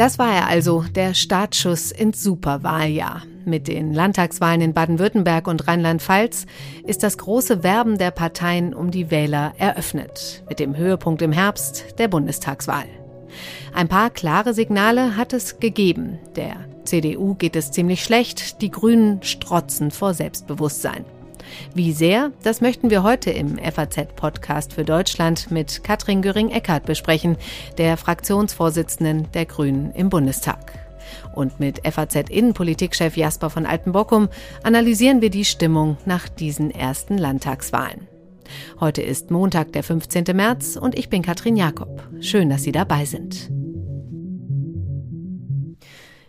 Das war er also, der Startschuss ins Superwahljahr. Mit den Landtagswahlen in Baden-Württemberg und Rheinland-Pfalz ist das große Werben der Parteien um die Wähler eröffnet. Mit dem Höhepunkt im Herbst der Bundestagswahl. Ein paar klare Signale hat es gegeben. Der CDU geht es ziemlich schlecht, die Grünen strotzen vor Selbstbewusstsein. Wie sehr, das möchten wir heute im FAZ-Podcast für Deutschland mit Katrin Göring-Eckardt besprechen, der Fraktionsvorsitzenden der Grünen im Bundestag. Und mit FAZ-Innenpolitikchef Jasper von Altenbockum analysieren wir die Stimmung nach diesen ersten Landtagswahlen. Heute ist Montag, der 15. März und ich bin Katrin Jakob. Schön, dass Sie dabei sind.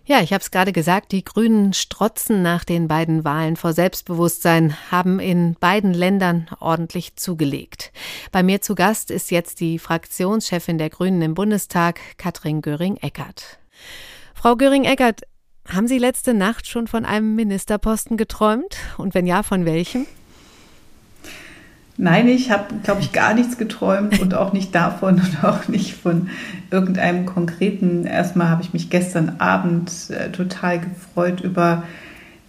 Ja, ich habe es gerade gesagt, die Grünen strotzen nach den beiden Wahlen vor Selbstbewusstsein, haben in beiden Ländern ordentlich zugelegt. Bei mir zu Gast ist jetzt die Fraktionschefin der Grünen im Bundestag, Katrin Göring-Eckardt. Frau Göring-Eckardt, haben Sie letzte Nacht schon von einem Ministerposten geträumt? Und wenn ja, von welchem? Nein, ich habe, glaube ich, gar nichts geträumt und auch nicht davon und auch nicht von irgendeinem konkreten. Erstmal habe ich mich gestern Abend äh, total gefreut über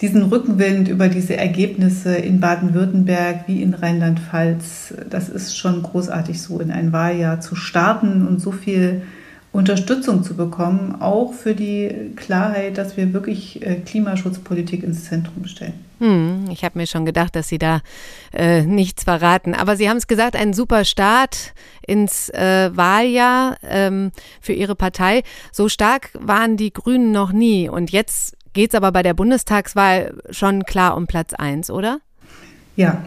diesen Rückenwind, über diese Ergebnisse in Baden-Württemberg wie in Rheinland-Pfalz. Das ist schon großartig, so in ein Wahljahr zu starten und so viel Unterstützung zu bekommen, auch für die Klarheit, dass wir wirklich äh, Klimaschutzpolitik ins Zentrum stellen. Hm, ich habe mir schon gedacht, dass Sie da äh, nichts verraten. Aber Sie haben es gesagt, ein super Start ins äh, Wahljahr ähm, für Ihre Partei. So stark waren die Grünen noch nie. Und jetzt geht es aber bei der Bundestagswahl schon klar um Platz eins, oder? Ja,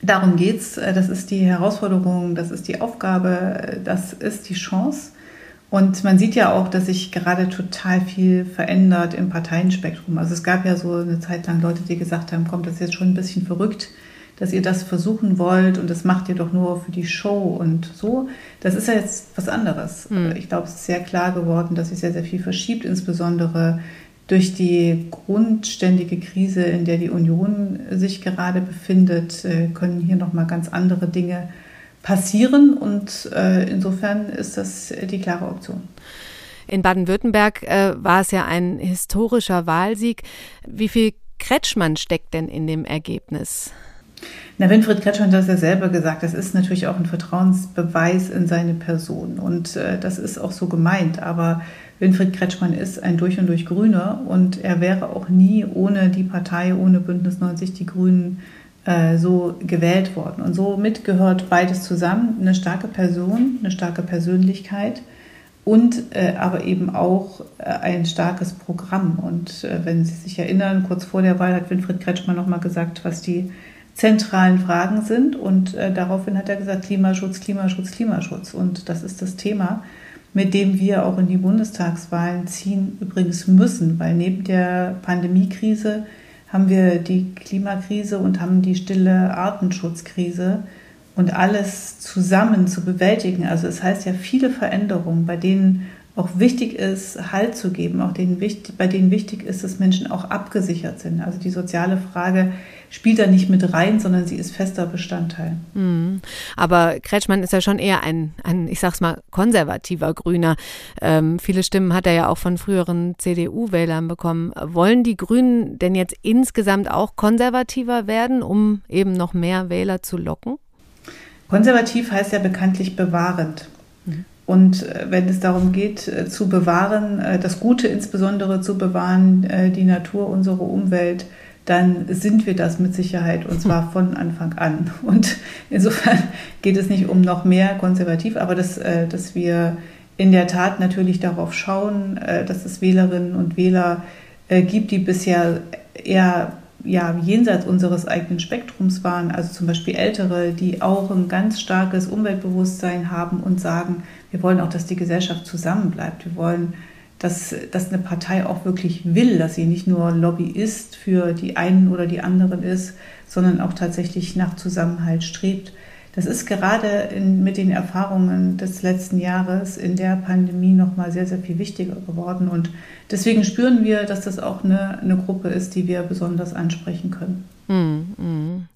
darum geht's. Das ist die Herausforderung, das ist die Aufgabe, das ist die Chance. Und man sieht ja auch, dass sich gerade total viel verändert im Parteienspektrum. Also es gab ja so eine Zeit lang Leute, die gesagt haben, kommt das ist jetzt schon ein bisschen verrückt, dass ihr das versuchen wollt und das macht ihr doch nur für die Show und so. Das ist ja jetzt was anderes. Mhm. Ich glaube, es ist sehr klar geworden, dass sich sehr, sehr viel verschiebt, insbesondere durch die grundständige Krise, in der die Union sich gerade befindet, äh, können hier nochmal ganz andere Dinge passieren und äh, insofern ist das die klare Option. In Baden-Württemberg äh, war es ja ein historischer Wahlsieg. Wie viel Kretschmann steckt denn in dem Ergebnis? Na, Winfried Kretschmann hat das ja selber gesagt, das ist natürlich auch ein Vertrauensbeweis in seine Person und äh, das ist auch so gemeint, aber Winfried Kretschmann ist ein durch und durch Grüner und er wäre auch nie ohne die Partei, ohne Bündnis 90 die Grünen äh, so gewählt worden. Und somit gehört beides zusammen, eine starke Person, eine starke Persönlichkeit und äh, aber eben auch äh, ein starkes Programm. Und äh, wenn Sie sich erinnern, kurz vor der Wahl hat Winfried Kretschmann nochmal gesagt, was die zentralen Fragen sind. Und äh, daraufhin hat er gesagt, Klimaschutz, Klimaschutz, Klimaschutz. Und das ist das Thema, mit dem wir auch in die Bundestagswahlen ziehen übrigens müssen, weil neben der Pandemiekrise haben wir die Klimakrise und haben die stille Artenschutzkrise und alles zusammen zu bewältigen. Also es heißt ja viele Veränderungen, bei denen auch wichtig ist, Halt zu geben, auch denen wichtig, bei denen wichtig ist, dass Menschen auch abgesichert sind. Also die soziale Frage spielt da nicht mit rein, sondern sie ist fester Bestandteil. Mhm. Aber Kretschmann ist ja schon eher ein, ein ich sag's mal, konservativer Grüner. Ähm, viele Stimmen hat er ja auch von früheren CDU-Wählern bekommen. Wollen die Grünen denn jetzt insgesamt auch konservativer werden, um eben noch mehr Wähler zu locken? Konservativ heißt ja bekanntlich bewahrend. Mhm. Und äh, wenn es darum geht, äh, zu bewahren, äh, das Gute insbesondere zu bewahren, die Natur, unsere Umwelt, dann sind wir das mit Sicherheit und zwar von Anfang an. Und insofern geht es nicht um noch mehr konservativ, aber dass, dass wir in der Tat natürlich darauf schauen, dass es Wählerinnen und Wähler gibt, die bisher eher ja, jenseits unseres eigenen Spektrums waren, also zum Beispiel Ältere, die auch ein ganz starkes Umweltbewusstsein haben und sagen, wir wollen auch, dass die Gesellschaft zusammenbleibt. Wir wollen, dass, dass eine Partei auch wirklich will, dass sie nicht nur Lobbyist für die einen oder die anderen ist, sondern auch tatsächlich nach Zusammenhalt strebt. Das ist gerade in, mit den Erfahrungen des letzten Jahres in der Pandemie nochmal sehr, sehr viel wichtiger geworden. Und deswegen spüren wir, dass das auch eine, eine Gruppe ist, die wir besonders ansprechen können. Mm, mm.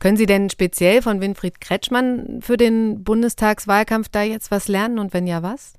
Können Sie denn speziell von Winfried Kretschmann für den Bundestagswahlkampf da jetzt was lernen und wenn ja, was?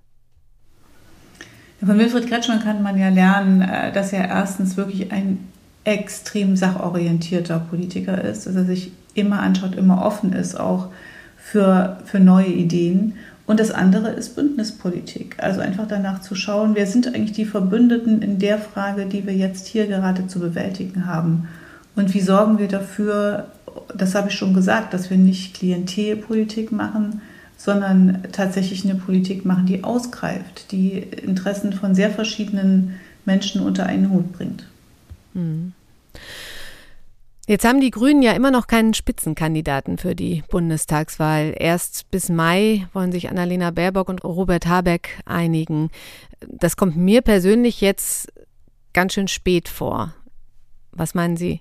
Von Wilfried Kretschmann kann man ja lernen, äh, dass er erstens wirklich ein extrem sachorientierter Politiker ist, dass er sich immer anschaut, immer offen ist, auch für, für neue Ideen. Und das andere ist Bündnispolitik. Also einfach danach zu schauen, wer sind eigentlich die Verbündeten in der Frage, die wir jetzt hier gerade zu bewältigen haben. Und wie sorgen wir dafür, das habe ich schon gesagt, dass wir nicht Klientelpolitik machen, sondern tatsächlich eine Politik machen, die ausgreift, die Interessen von sehr verschiedenen Menschen unter einen Hut bringt. Mhm. Jetzt haben die Grünen ja immer noch keinen Spitzenkandidaten für die Bundestagswahl. Erst bis Mai wollen sich Annalena Baerbock und Robert Habeck einigen. Das kommt mir persönlich jetzt ganz schön spät vor. Was meinen Sie?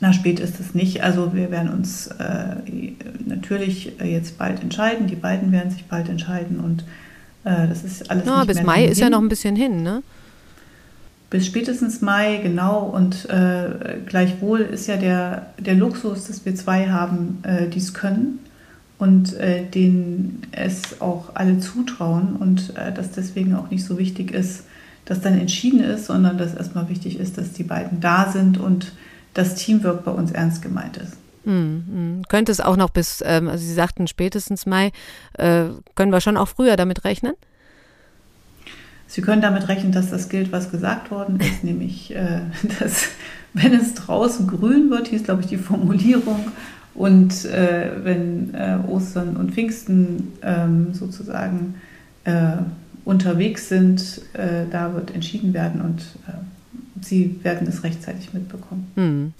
Na, spät ist es nicht. Also wir werden uns äh, natürlich jetzt bald entscheiden. Die beiden werden sich bald entscheiden und äh, das ist alles. Ja, bis Mai ist hin. ja noch ein bisschen hin, ne? Bis spätestens Mai, genau. Und äh, gleichwohl ist ja der, der Luxus, dass wir zwei haben, äh, die es können und äh, denen es auch alle zutrauen und äh, dass deswegen auch nicht so wichtig ist, dass dann entschieden ist, sondern dass erstmal wichtig ist, dass die beiden da sind und das Teamwork bei uns ernst gemeint ist. Hm, Könnte es auch noch bis, ähm, also Sie sagten spätestens Mai, äh, können wir schon auch früher damit rechnen? Sie können damit rechnen, dass das gilt, was gesagt worden ist, nämlich, äh, dass wenn es draußen grün wird, hieß, glaube ich, die Formulierung, und äh, wenn äh, Ostern und Pfingsten ähm, sozusagen äh, unterwegs sind, äh, da wird entschieden werden und Sie werden es rechtzeitig mitbekommen. Hm.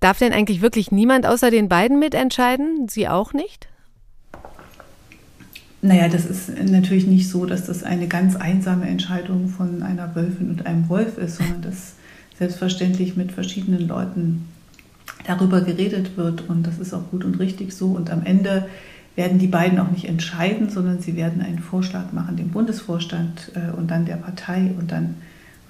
Darf denn eigentlich wirklich niemand außer den beiden mitentscheiden? Sie auch nicht? Naja, das ist natürlich nicht so, dass das eine ganz einsame Entscheidung von einer Wölfin und einem Wolf ist, sondern dass selbstverständlich mit verschiedenen Leuten darüber geredet wird und das ist auch gut und richtig so. Und am Ende werden die beiden auch nicht entscheiden, sondern sie werden einen Vorschlag machen dem Bundesvorstand äh, und dann der Partei und dann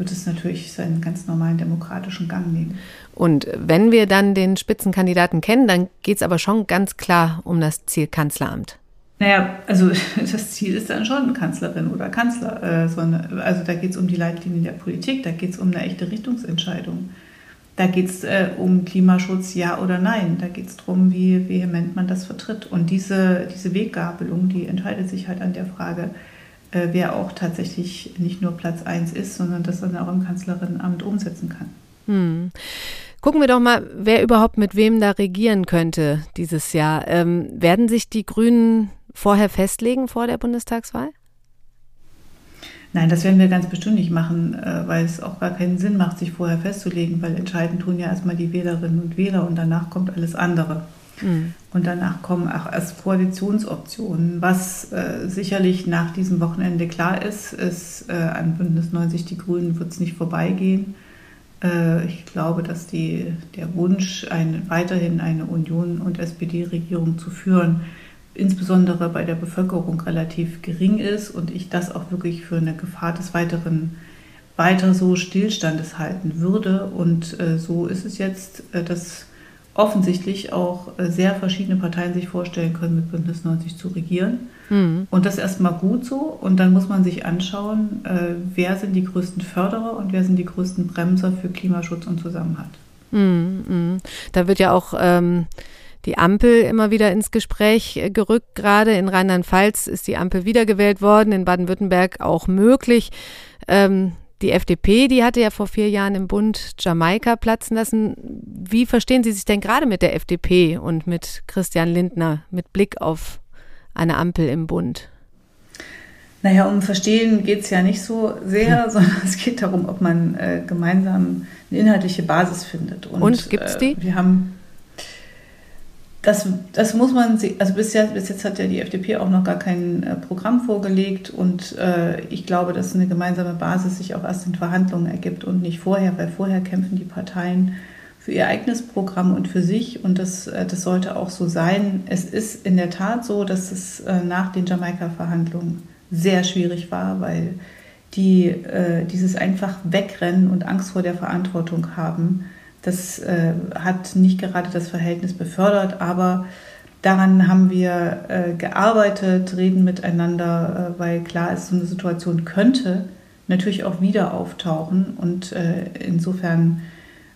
wird es natürlich seinen ganz normalen demokratischen Gang nehmen. Und wenn wir dann den Spitzenkandidaten kennen, dann geht es aber schon ganz klar um das Ziel Kanzleramt. Naja, also das Ziel ist dann schon Kanzlerin oder Kanzler. Äh, also da geht es um die Leitlinien der Politik, da geht es um eine echte Richtungsentscheidung. Da geht es äh, um Klimaschutz, ja oder nein. Da geht es darum, wie vehement man das vertritt. Und diese, diese Weggabelung, die entscheidet sich halt an der Frage, äh, wer auch tatsächlich nicht nur Platz 1 ist, sondern das dann auch im Kanzlerinnenamt umsetzen kann. Hm. Gucken wir doch mal, wer überhaupt mit wem da regieren könnte dieses Jahr. Ähm, werden sich die Grünen vorher festlegen vor der Bundestagswahl? Nein, das werden wir ganz bestimmt nicht machen, äh, weil es auch gar keinen Sinn macht, sich vorher festzulegen, weil entscheiden tun ja erstmal die Wählerinnen und Wähler und danach kommt alles andere. Mhm. Und danach kommen auch erst Koalitionsoptionen. Was äh, sicherlich nach diesem Wochenende klar ist, ist, äh, an Bündnis 90 Die Grünen wird es nicht vorbeigehen. Äh, ich glaube, dass die, der Wunsch, eine, weiterhin eine Union- und SPD-Regierung zu führen, insbesondere bei der Bevölkerung relativ gering ist und ich das auch wirklich für eine Gefahr des weiteren weiter so Stillstandes halten würde. Und äh, so ist es jetzt, äh, dass offensichtlich auch äh, sehr verschiedene Parteien sich vorstellen können, mit Bündnis 90 zu regieren. Mhm. Und das ist erstmal gut so. Und dann muss man sich anschauen, äh, wer sind die größten Förderer und wer sind die größten Bremser für Klimaschutz und Zusammenhalt. Mhm. Da wird ja auch ähm, die Ampel immer wieder ins Gespräch äh, gerückt. Gerade in Rheinland-Pfalz ist die Ampel wiedergewählt worden, in Baden-Württemberg auch möglich. Ähm, die FDP, die hatte ja vor vier Jahren im Bund Jamaika platzen lassen. Wie verstehen Sie sich denn gerade mit der FDP und mit Christian Lindner mit Blick auf eine Ampel im Bund? Naja, um Verstehen geht es ja nicht so sehr, hm. sondern es geht darum, ob man äh, gemeinsam eine inhaltliche Basis findet. Und, und gibt es die? Äh, wir haben das, das muss man, also bis jetzt, bis jetzt hat ja die FDP auch noch gar kein äh, Programm vorgelegt und äh, ich glaube, dass eine gemeinsame Basis sich auch erst in Verhandlungen ergibt und nicht vorher, weil vorher kämpfen die Parteien für ihr eigenes Programm und für sich und das, äh, das sollte auch so sein. Es ist in der Tat so, dass es äh, nach den Jamaika-Verhandlungen sehr schwierig war, weil die dieses einfach Wegrennen und Angst vor der Verantwortung haben, das äh, hat nicht gerade das Verhältnis befördert, aber Daran haben wir äh, gearbeitet, reden miteinander, äh, weil klar ist, so eine Situation könnte natürlich auch wieder auftauchen. Und äh, insofern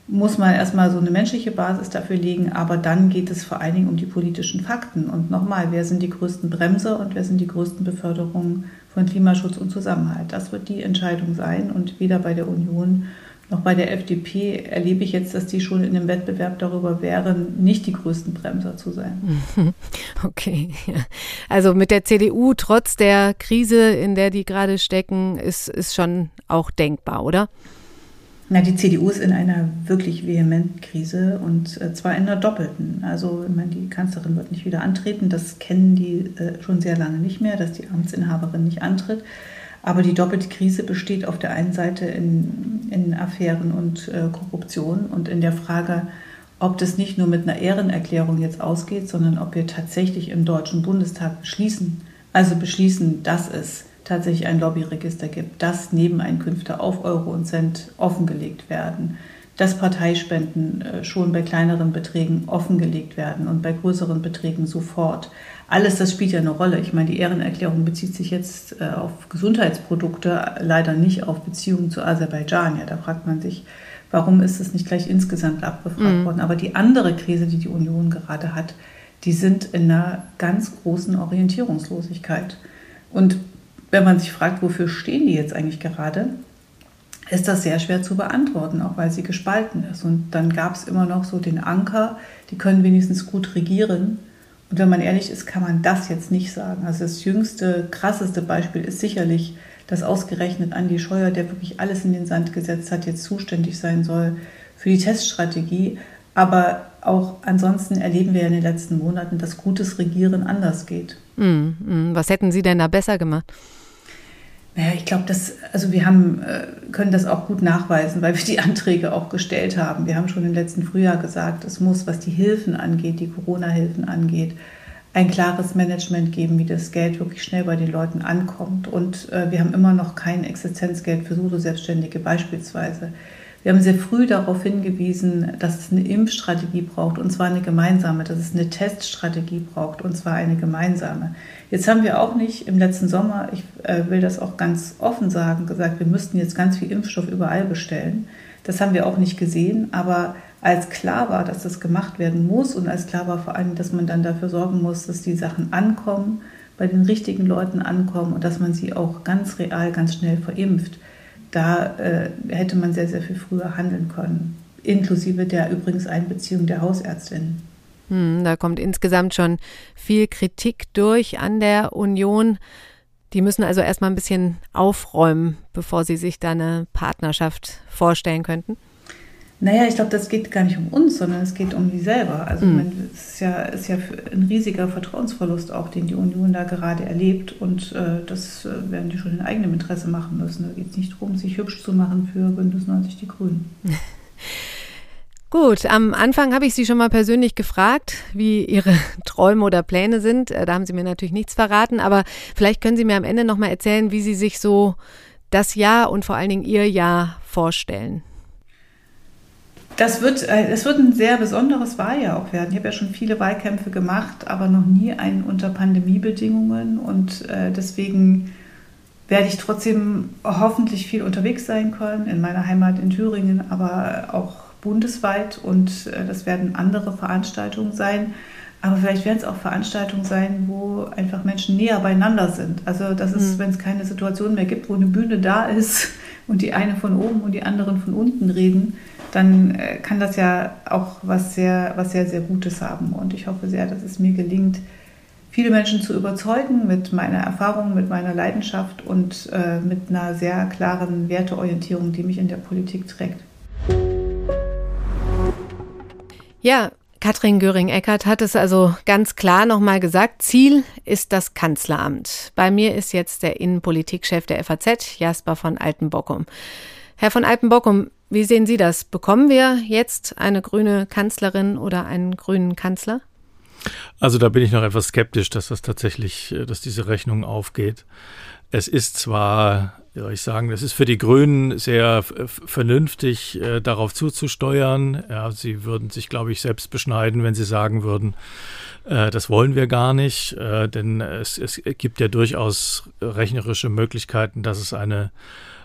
muss man erstmal so eine menschliche Basis dafür legen, aber dann geht es vor allen Dingen um die politischen Fakten. Und nochmal, wer sind die größten Bremser und wer sind die größten Beförderungen von Klimaschutz und Zusammenhalt? Das wird die Entscheidung sein und weder bei der Union bei der FDP erlebe ich jetzt, dass die schon in einem Wettbewerb darüber wären, nicht die größten Bremser zu sein. Okay. Also mit der CDU, trotz der Krise, in der die gerade stecken, ist, ist schon auch denkbar, oder? Na, die CDU ist in einer wirklich vehementen Krise und äh, zwar in einer doppelten. Also, ich meine, die Kanzlerin wird nicht wieder antreten. Das kennen die äh, schon sehr lange nicht mehr, dass die Amtsinhaberin nicht antritt. Aber die doppelte Krise besteht auf der einen Seite in, in Affären und äh, Korruption und in der Frage, ob das nicht nur mit einer Ehrenerklärung jetzt ausgeht, sondern ob wir tatsächlich im Deutschen Bundestag beschließen, also beschließen, dass es tatsächlich ein Lobbyregister gibt, dass Nebeneinkünfte auf Euro und Cent offengelegt werden, dass Parteispenden äh, schon bei kleineren Beträgen offengelegt werden und bei größeren Beträgen sofort. Alles das spielt ja eine Rolle. Ich meine, die Ehrenerklärung bezieht sich jetzt äh, auf Gesundheitsprodukte, leider nicht auf Beziehungen zu Aserbaidschan. Ja, da fragt man sich, warum ist es nicht gleich insgesamt abgefragt mhm. worden? Aber die andere Krise, die die Union gerade hat, die sind in einer ganz großen Orientierungslosigkeit. Und wenn man sich fragt, wofür stehen die jetzt eigentlich gerade, ist das sehr schwer zu beantworten, auch weil sie gespalten ist. Und dann gab es immer noch so den Anker, die können wenigstens gut regieren. Und wenn man ehrlich ist, kann man das jetzt nicht sagen. Also das jüngste, krasseste Beispiel ist sicherlich, dass ausgerechnet Andi Scheuer, der wirklich alles in den Sand gesetzt hat, jetzt zuständig sein soll für die Teststrategie. Aber auch ansonsten erleben wir in den letzten Monaten, dass gutes Regieren anders geht. Mm, Was hätten Sie denn da besser gemacht? Naja, ich glaube, dass, also wir haben, äh, können das auch gut nachweisen, weil wir die Anträge auch gestellt haben. Wir haben schon im letzten Frühjahr gesagt, es muss, was die Hilfen angeht, die Corona-Hilfen angeht, ein klares Management geben, wie das Geld wirklich schnell bei den Leuten ankommt. Und äh, wir haben immer noch kein Existenzgeld für Solo-Selbstständige beispielsweise. Wir haben sehr früh darauf hingewiesen, dass es eine Impfstrategie braucht, und zwar eine gemeinsame, dass es eine Teststrategie braucht, und zwar eine gemeinsame. Jetzt haben wir auch nicht im letzten Sommer, ich äh, will das auch ganz offen sagen, gesagt, wir müssten jetzt ganz viel Impfstoff überall bestellen. Das haben wir auch nicht gesehen, aber als klar war, dass das gemacht werden muss und als klar war vor allem, dass man dann dafür sorgen muss, dass die Sachen ankommen, bei den richtigen Leuten ankommen und dass man sie auch ganz real, ganz schnell verimpft, da äh, hätte man sehr, sehr viel früher handeln können, inklusive der übrigens Einbeziehung der Hausärztinnen. Hm, da kommt insgesamt schon viel Kritik durch an der Union. Die müssen also erstmal ein bisschen aufräumen, bevor sie sich da eine Partnerschaft vorstellen könnten. Naja, ich glaube, das geht gar nicht um uns, sondern es geht um die selber. Also mhm. es ist ja, ist ja ein riesiger Vertrauensverlust auch, den die Union da gerade erlebt. Und äh, das äh, werden die schon in eigenem Interesse machen müssen. Da geht es nicht darum, sich hübsch zu machen für Bündnis 90 Die Grünen. Gut, am Anfang habe ich Sie schon mal persönlich gefragt, wie Ihre Träume oder Pläne sind. Äh, da haben Sie mir natürlich nichts verraten, aber vielleicht können Sie mir am Ende noch mal erzählen, wie Sie sich so das Jahr und vor allen Dingen Ihr Jahr vorstellen. Das wird, äh, das wird ein sehr besonderes Wahljahr auch werden. Ich habe ja schon viele Wahlkämpfe gemacht, aber noch nie einen unter Pandemiebedingungen. Und äh, deswegen werde ich trotzdem hoffentlich viel unterwegs sein können, in meiner Heimat in Thüringen, aber auch bundesweit. Und äh, das werden andere Veranstaltungen sein. Aber vielleicht werden es auch Veranstaltungen sein, wo einfach Menschen näher beieinander sind. Also das ist, mhm. wenn es keine Situation mehr gibt, wo eine Bühne da ist und die eine von oben und die anderen von unten reden, dann äh, kann das ja auch was sehr, was sehr, sehr Gutes haben. Und ich hoffe sehr, dass es mir gelingt, viele Menschen zu überzeugen mit meiner Erfahrung, mit meiner Leidenschaft und äh, mit einer sehr klaren Werteorientierung, die mich in der Politik trägt. Ja, Katrin Göring-Eckardt hat es also ganz klar nochmal gesagt. Ziel ist das Kanzleramt. Bei mir ist jetzt der Innenpolitikchef der FAZ, Jasper von Altenbockum. Herr von Altenbockum, wie sehen Sie das? Bekommen wir jetzt eine grüne Kanzlerin oder einen grünen Kanzler? Also da bin ich noch etwas skeptisch, dass das tatsächlich, äh, dass diese Rechnung aufgeht. Es ist zwar wie soll ich sagen, das ist für die Grünen sehr vernünftig, äh, darauf zuzusteuern. Ja, sie würden sich, glaube ich, selbst beschneiden, wenn sie sagen würden, äh, das wollen wir gar nicht, äh, denn es, es gibt ja durchaus rechnerische Möglichkeiten, dass es eine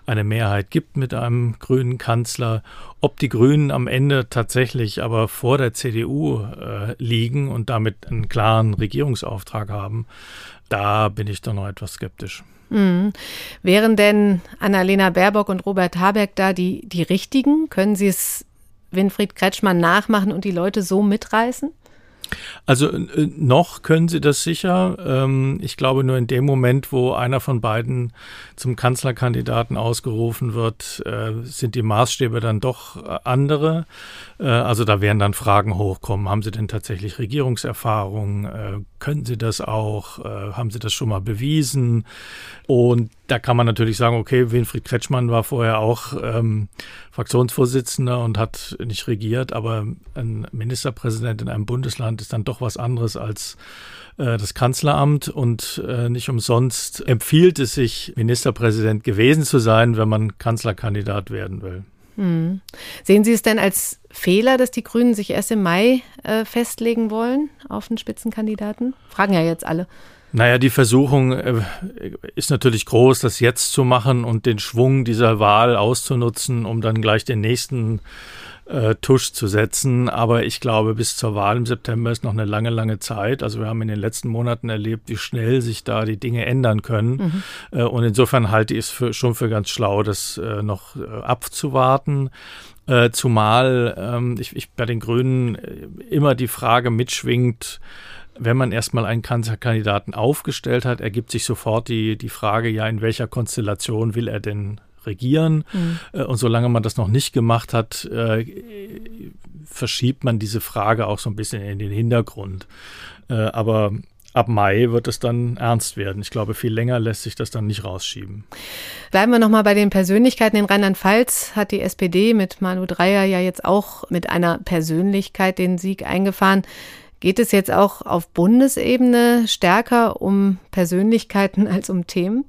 eine Mehrheit gibt mit einem grünen Kanzler. Ob die Grünen am Ende tatsächlich aber vor der CDU äh, liegen und damit einen klaren Regierungsauftrag haben, da bin ich doch noch etwas skeptisch. Mhm. Wären denn Annalena Baerbock und Robert Habeck da die, die richtigen? Können sie es Winfried Kretschmann nachmachen und die Leute so mitreißen? Also äh, noch können sie das sicher. Ähm, ich glaube nur in dem Moment, wo einer von beiden zum Kanzlerkandidaten ausgerufen wird, äh, sind die Maßstäbe dann doch äh, andere. Also da werden dann Fragen hochkommen. Haben Sie denn tatsächlich Regierungserfahrung? Können Sie das auch? Äh, haben Sie das schon mal bewiesen? Und da kann man natürlich sagen, okay, Winfried Kretschmann war vorher auch ähm, Fraktionsvorsitzender und hat nicht regiert, aber ein Ministerpräsident in einem Bundesland ist dann doch was anderes als äh, das Kanzleramt und äh, nicht umsonst empfiehlt es sich, Ministerpräsident gewesen zu sein, wenn man Kanzlerkandidat werden will. Hm. Sehen Sie es denn als Fehler, dass die Grünen sich erst im Mai äh, festlegen wollen auf einen Spitzenkandidaten? Fragen ja jetzt alle. Naja, die Versuchung äh, ist natürlich groß, das jetzt zu machen und den Schwung dieser Wahl auszunutzen, um dann gleich den nächsten äh, Tusch zu setzen. Aber ich glaube, bis zur Wahl im September ist noch eine lange, lange Zeit. Also wir haben in den letzten Monaten erlebt, wie schnell sich da die Dinge ändern können. Mhm. Äh, und insofern halte ich es für, schon für ganz schlau, das äh, noch äh, abzuwarten. Äh, zumal ähm, ich, ich bei den Grünen äh, immer die Frage mitschwingt, wenn man erstmal einen Kanzlerkandidaten aufgestellt hat, ergibt sich sofort die, die Frage, ja, in welcher Konstellation will er denn regieren? Mhm. Äh, und solange man das noch nicht gemacht hat, äh, verschiebt man diese Frage auch so ein bisschen in den Hintergrund. Äh, aber ab Mai wird es dann ernst werden. Ich glaube, viel länger lässt sich das dann nicht rausschieben. Bleiben wir nochmal bei den Persönlichkeiten. In Rheinland-Pfalz hat die SPD mit Manu Dreyer ja jetzt auch mit einer Persönlichkeit den Sieg eingefahren. Geht es jetzt auch auf Bundesebene stärker um Persönlichkeiten als um Themen?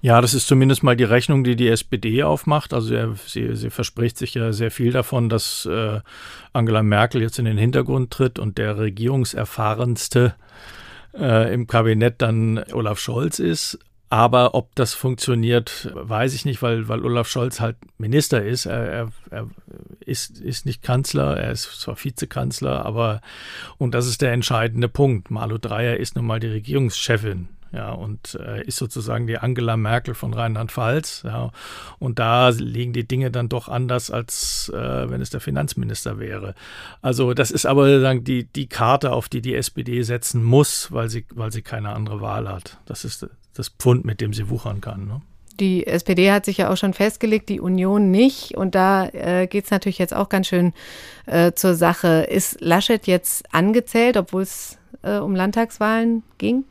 Ja, das ist zumindest mal die Rechnung, die die SPD aufmacht. Also er, sie, sie verspricht sich ja sehr viel davon, dass äh, Angela Merkel jetzt in den Hintergrund tritt und der regierungserfahrenste äh, im Kabinett dann Olaf Scholz ist. Aber ob das funktioniert, weiß ich nicht, weil, weil Olaf Scholz halt Minister ist. Er, er, er ist, ist nicht Kanzler, er ist zwar Vizekanzler, aber, und das ist der entscheidende Punkt. Malu Dreyer ist nun mal die Regierungschefin ja, und äh, ist sozusagen die Angela Merkel von Rheinland-Pfalz. Ja, und da liegen die Dinge dann doch anders, als äh, wenn es der Finanzminister wäre. Also das ist aber sagen, die, die Karte, auf die die SPD setzen muss, weil sie, weil sie keine andere Wahl hat. Das ist das Pfund, mit dem sie wuchern kann. Ne? Die SPD hat sich ja auch schon festgelegt, die Union nicht. Und da äh, geht es natürlich jetzt auch ganz schön äh, zur Sache. Ist Laschet jetzt angezählt, obwohl es äh, um Landtagswahlen ging?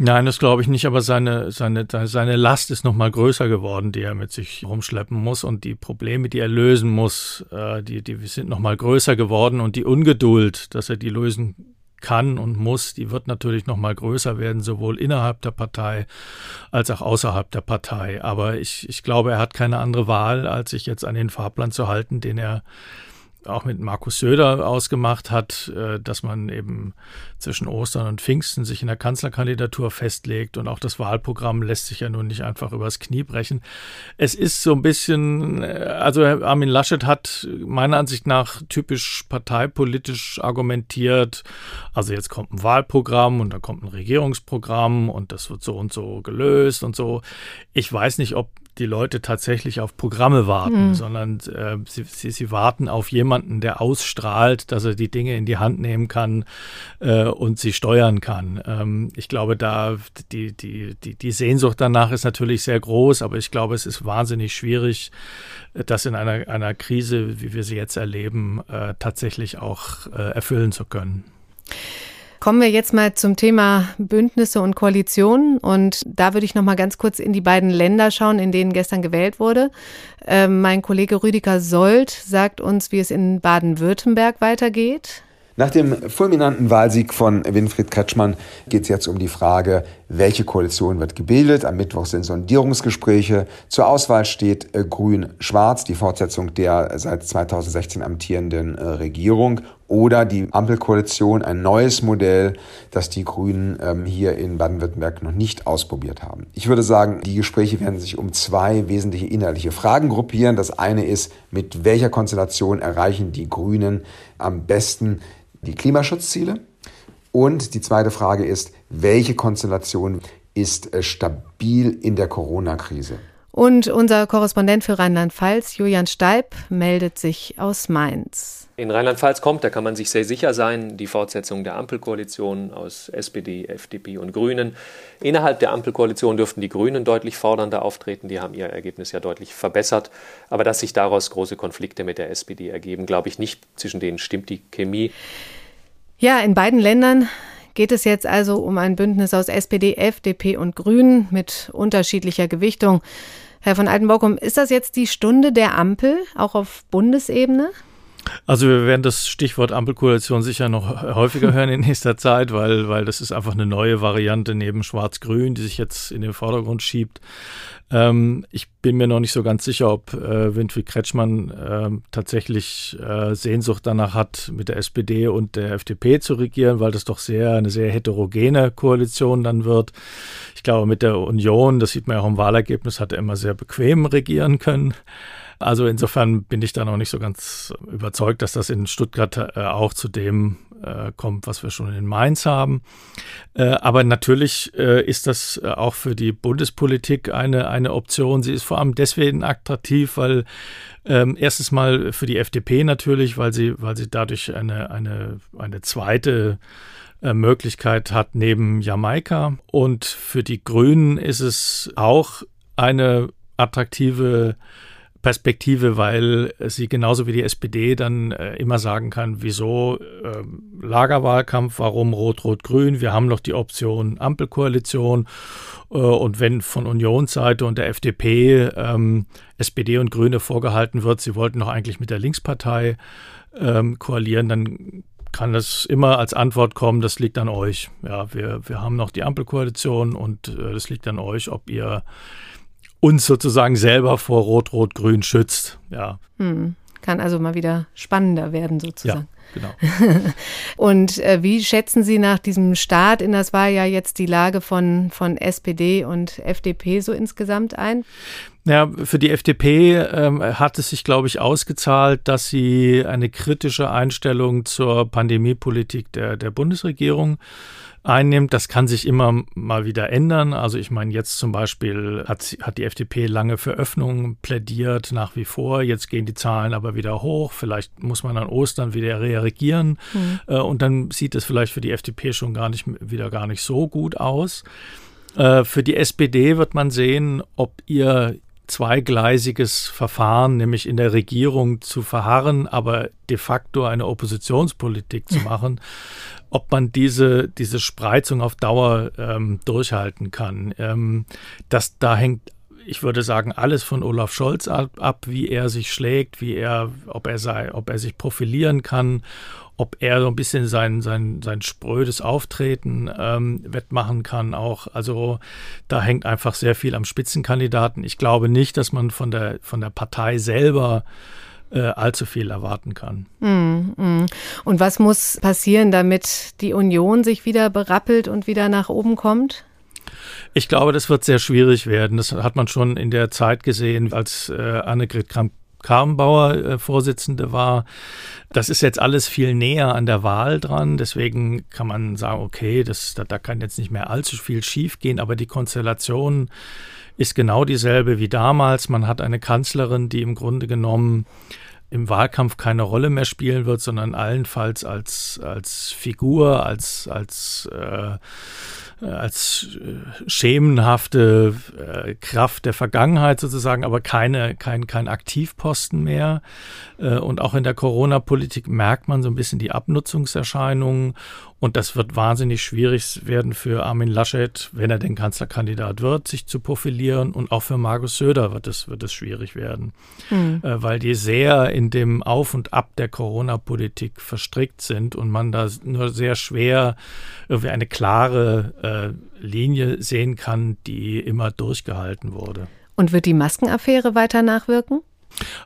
Nein, das glaube ich nicht, aber seine, seine, seine Last ist noch mal größer geworden, die er mit sich rumschleppen muss und die Probleme, die er lösen muss, äh, die, die sind noch mal größer geworden und die Ungeduld, dass er die lösen kann und muss, die wird natürlich noch mal größer werden, sowohl innerhalb der Partei als auch außerhalb der Partei. Aber ich, ich glaube, er hat keine andere Wahl, als sich jetzt an den Fahrplan zu halten, den er auch mit Markus Söder ausgemacht hat, äh, dass man eben zwischen Ostern und Pfingsten sich in der Kanzlerkandidatur festlegt und auch das Wahlprogramm lässt sich ja nun nicht einfach übers Knie brechen. Es ist so ein bisschen, äh, also Armin Laschet hat meiner Ansicht nach typisch parteipolitisch argumentiert, also jetzt kommt ein Wahlprogramm und dann kommt ein Regierungsprogramm und das wird so und so gelöst und so. Ich weiß nicht, ob die Leute tatsächlich auf Programme warten, mhm. sondern äh, sie, sie, sie, warten auf jemanden, der ausstrahlt, dass er die Dinge in die Hand nehmen kann äh, und sie steuern kann. Ähm, ich glaube, da die, die, die, die Sehnsucht danach ist natürlich sehr groß, aber ich glaube, es ist wahnsinnig schwierig, das in einer, einer Krise, wie wir sie jetzt erleben, äh, tatsächlich auch äh, erfüllen zu können. Kommen wir jetzt mal zum Thema Bündnisse und Koalitionen. Und da würde ich noch mal ganz kurz in die beiden Länder schauen, in denen gestern gewählt wurde. Ähm, mein Kollege Rüdiger Sold sagt uns, wie es in Baden-Württemberg weitergeht. Nach dem fulminanten Wahlsieg von Winfried Kretschmann geht es jetzt um die Frage, welche Koalition wird gebildet. Am Mittwoch sind Sondierungsgespräche. Zur Auswahl steht äh, Grün-Schwarz, die Fortsetzung der seit 2016 amtierenden äh, Regierung oder die Ampelkoalition, ein neues Modell, das die Grünen ähm, hier in Baden-Württemberg noch nicht ausprobiert haben. Ich würde sagen, die Gespräche werden sich um zwei wesentliche inhaltliche Fragen gruppieren. Das eine ist, mit welcher Konstellation erreichen die Grünen am besten die Klimaschutzziele? Und die zweite Frage ist, welche Konstellation ist äh, stabil in der Corona-Krise? Und unser Korrespondent für Rheinland-Pfalz, Julian Steib, meldet sich aus Mainz. In Rheinland-Pfalz kommt, da kann man sich sehr sicher sein, die Fortsetzung der Ampelkoalition aus SPD, FDP und Grünen. Innerhalb der Ampelkoalition dürften die Grünen deutlich fordernder auftreten. Die haben ihr Ergebnis ja deutlich verbessert. Aber dass sich daraus große Konflikte mit der SPD ergeben, glaube ich nicht. Zwischen denen stimmt die Chemie. Ja, in beiden Ländern geht es jetzt also um ein Bündnis aus SPD, FDP und Grünen mit unterschiedlicher Gewichtung. Herr von Altenbockum, ist das jetzt die Stunde der Ampel, auch auf Bundesebene? Also wir werden das Stichwort Ampelkoalition sicher noch häufiger hören in nächster Zeit, weil, weil das ist einfach eine neue Variante neben Schwarz-Grün, die sich jetzt in den Vordergrund schiebt. Ähm, ich bin mir noch nicht so ganz sicher, ob äh, Winfried Kretschmann äh, tatsächlich äh, Sehnsucht danach hat, mit der SPD und der FDP zu regieren, weil das doch sehr eine sehr heterogene Koalition dann wird. Ich glaube, mit der Union, das sieht man ja auch im Wahlergebnis, hat er immer sehr bequem regieren können. Also insofern bin ich da noch nicht so ganz überzeugt, dass das in Stuttgart äh, auch zu dem äh, kommt, was wir schon in Mainz haben. Äh, aber natürlich äh, ist das äh, auch für die Bundespolitik eine, eine Option. Sie ist vor allem deswegen attraktiv, weil ähm, erstens mal für die FDP natürlich, weil sie, weil sie dadurch eine, eine, eine zweite äh, Möglichkeit hat neben Jamaika. Und für die Grünen ist es auch eine attraktive Perspektive, weil sie genauso wie die SPD dann äh, immer sagen kann, wieso äh, Lagerwahlkampf, warum Rot-Rot-Grün, wir haben noch die Option Ampelkoalition äh, und wenn von Unionsseite und der FDP ähm, SPD und Grüne vorgehalten wird, sie wollten doch eigentlich mit der Linkspartei ähm, koalieren, dann kann das immer als Antwort kommen, das liegt an euch. Ja, wir, wir haben noch die Ampelkoalition und äh, das liegt an euch, ob ihr uns sozusagen selber vor Rot-Rot-Grün schützt. Ja. Hm. Kann also mal wieder spannender werden sozusagen. Ja, genau. und äh, wie schätzen Sie nach diesem Start in das Wahljahr jetzt die Lage von, von SPD und FDP so insgesamt ein? Ja, für die FDP ähm, hat es sich, glaube ich, ausgezahlt, dass sie eine kritische Einstellung zur Pandemiepolitik der, der Bundesregierung einnimmt. Das kann sich immer mal wieder ändern. Also ich meine, jetzt zum Beispiel hat, hat die FDP lange für Öffnungen plädiert, nach wie vor. Jetzt gehen die Zahlen aber wieder hoch. Vielleicht muss man an Ostern wieder reagieren. Mhm. Äh, und dann sieht es vielleicht für die FDP schon gar nicht wieder gar nicht so gut aus. Äh, für die SPD wird man sehen, ob ihr zweigleisiges Verfahren, nämlich in der Regierung zu verharren, aber de facto eine Oppositionspolitik zu machen, ob man diese, diese Spreizung auf Dauer ähm, durchhalten kann. Ähm, das, da hängt, ich würde sagen, alles von Olaf Scholz ab, ab, wie er sich schlägt, wie er, ob er sei, ob er sich profilieren kann, ob er so ein bisschen sein, sein, sein sprödes Auftreten ähm, wettmachen kann auch. Also da hängt einfach sehr viel am Spitzenkandidaten. Ich glaube nicht, dass man von der, von der Partei selber äh, allzu viel erwarten kann. Mm, mm. Und was muss passieren, damit die Union sich wieder berappelt und wieder nach oben kommt? Ich glaube, das wird sehr schwierig werden. Das hat man schon in der Zeit gesehen, als äh, Annegret Kramp Karrenbauer äh, Vorsitzende war. Das ist jetzt alles viel näher an der Wahl dran. Deswegen kann man sagen, okay, das, da, da kann jetzt nicht mehr allzu viel schiefgehen. Aber die Konstellation ist genau dieselbe wie damals. Man hat eine Kanzlerin, die im Grunde genommen im Wahlkampf keine Rolle mehr spielen wird, sondern allenfalls als, als Figur, als, als äh, als äh, schemenhafte äh, Kraft der Vergangenheit sozusagen, aber keine, kein, kein Aktivposten mehr. Und auch in der Corona-Politik merkt man so ein bisschen die Abnutzungserscheinungen und das wird wahnsinnig schwierig werden für Armin Laschet, wenn er den Kanzlerkandidat wird, sich zu profilieren. Und auch für Markus Söder wird es, wird es schwierig werden, mhm. äh, weil die sehr in dem Auf und Ab der Corona-Politik verstrickt sind und man da nur sehr schwer irgendwie eine klare äh, Linie sehen kann, die immer durchgehalten wurde. Und wird die Maskenaffäre weiter nachwirken?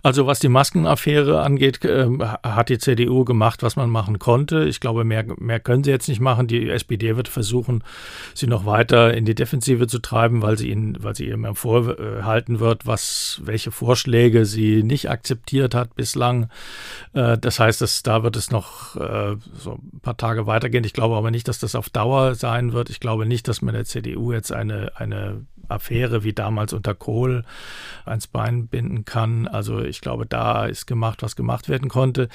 Also was die Maskenaffäre angeht, äh, hat die CDU gemacht, was man machen konnte. Ich glaube, mehr, mehr können sie jetzt nicht machen. Die SPD wird versuchen, sie noch weiter in die Defensive zu treiben, weil sie ihnen, weil sie ihm vorhalten wird, was, welche Vorschläge sie nicht akzeptiert hat bislang. Äh, das heißt, dass da wird es noch äh, so ein paar Tage weitergehen. Ich glaube aber nicht, dass das auf Dauer sein wird. Ich glaube nicht, dass man der CDU jetzt eine, eine Affäre wie damals unter Kohl ans Bein binden kann. Also ich glaube, da ist gemacht, was gemacht werden konnte.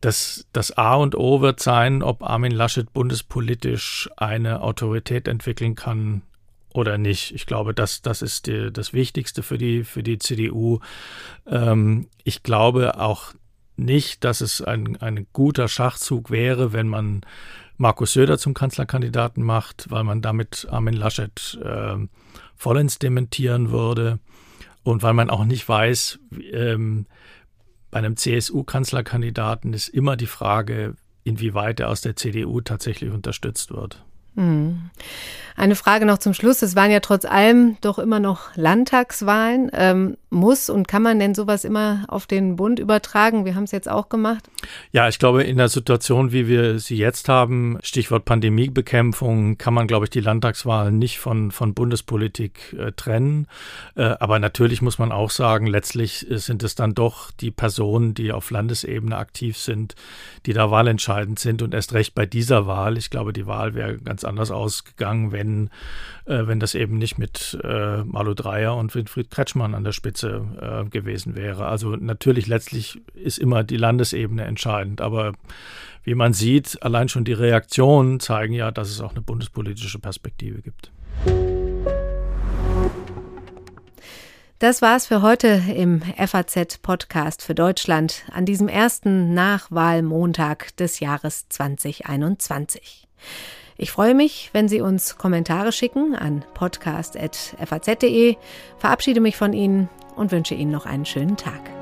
Das, das A und O wird sein, ob Armin Laschet bundespolitisch eine Autorität entwickeln kann oder nicht. Ich glaube, das, das ist die, das Wichtigste für die, für die CDU. Ähm, ich glaube auch nicht, dass es ein, ein guter Schachzug wäre, wenn man Markus Söder zum Kanzlerkandidaten macht, weil man damit Armin Laschet äh, vollends dementieren würde und weil man auch nicht weiß, ähm, bei einem CSU-Kanzlerkandidaten ist immer die Frage, inwieweit er aus der CDU tatsächlich unterstützt wird. Hm. Eine Frage noch zum Schluss. Es waren ja trotz allem doch immer noch Landtagswahlen. Ähm, muss und kann man denn sowas immer auf den Bund übertragen? Wir haben es jetzt auch gemacht. Ja, ich glaube, in der Situation, wie wir sie jetzt haben, Stichwort Pandemiebekämpfung, kann man, glaube ich, die Landtagswahlen nicht von, von Bundespolitik äh, trennen. Äh, aber natürlich muss man auch sagen, letztlich sind es dann doch die Personen, die auf Landesebene aktiv sind, die da wahlentscheidend sind und erst recht bei dieser Wahl. Ich glaube, die Wahl wäre ganz anders ausgegangen, wenn, äh, wenn das eben nicht mit äh, Malu Dreyer und Winfried Kretschmann an der Spitze äh, gewesen wäre. Also natürlich letztlich ist immer die Landesebene entscheidend, aber wie man sieht, allein schon die Reaktionen zeigen ja, dass es auch eine bundespolitische Perspektive gibt. Das war's für heute im FAZ-Podcast für Deutschland an diesem ersten Nachwahlmontag des Jahres 2021. Ich freue mich, wenn Sie uns Kommentare schicken an podcast.faz.de, verabschiede mich von Ihnen und wünsche Ihnen noch einen schönen Tag.